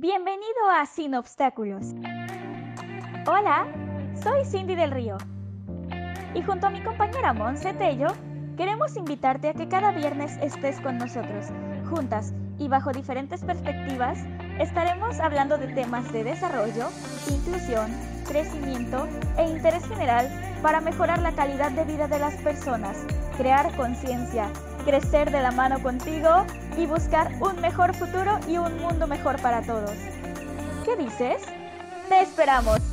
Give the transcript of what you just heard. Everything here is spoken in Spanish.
Bienvenido a Sin Obstáculos. Hola, soy Cindy del Río. Y junto a mi compañera Monse Tello, queremos invitarte a que cada viernes estés con nosotros, juntas y bajo diferentes perspectivas, estaremos hablando de temas de desarrollo, inclusión, crecimiento e interés general para mejorar la calidad de vida de las personas, crear conciencia, crecer de la mano contigo y buscar un mejor futuro y un mundo mejor para todos. ¿Qué dices? ¡Te esperamos!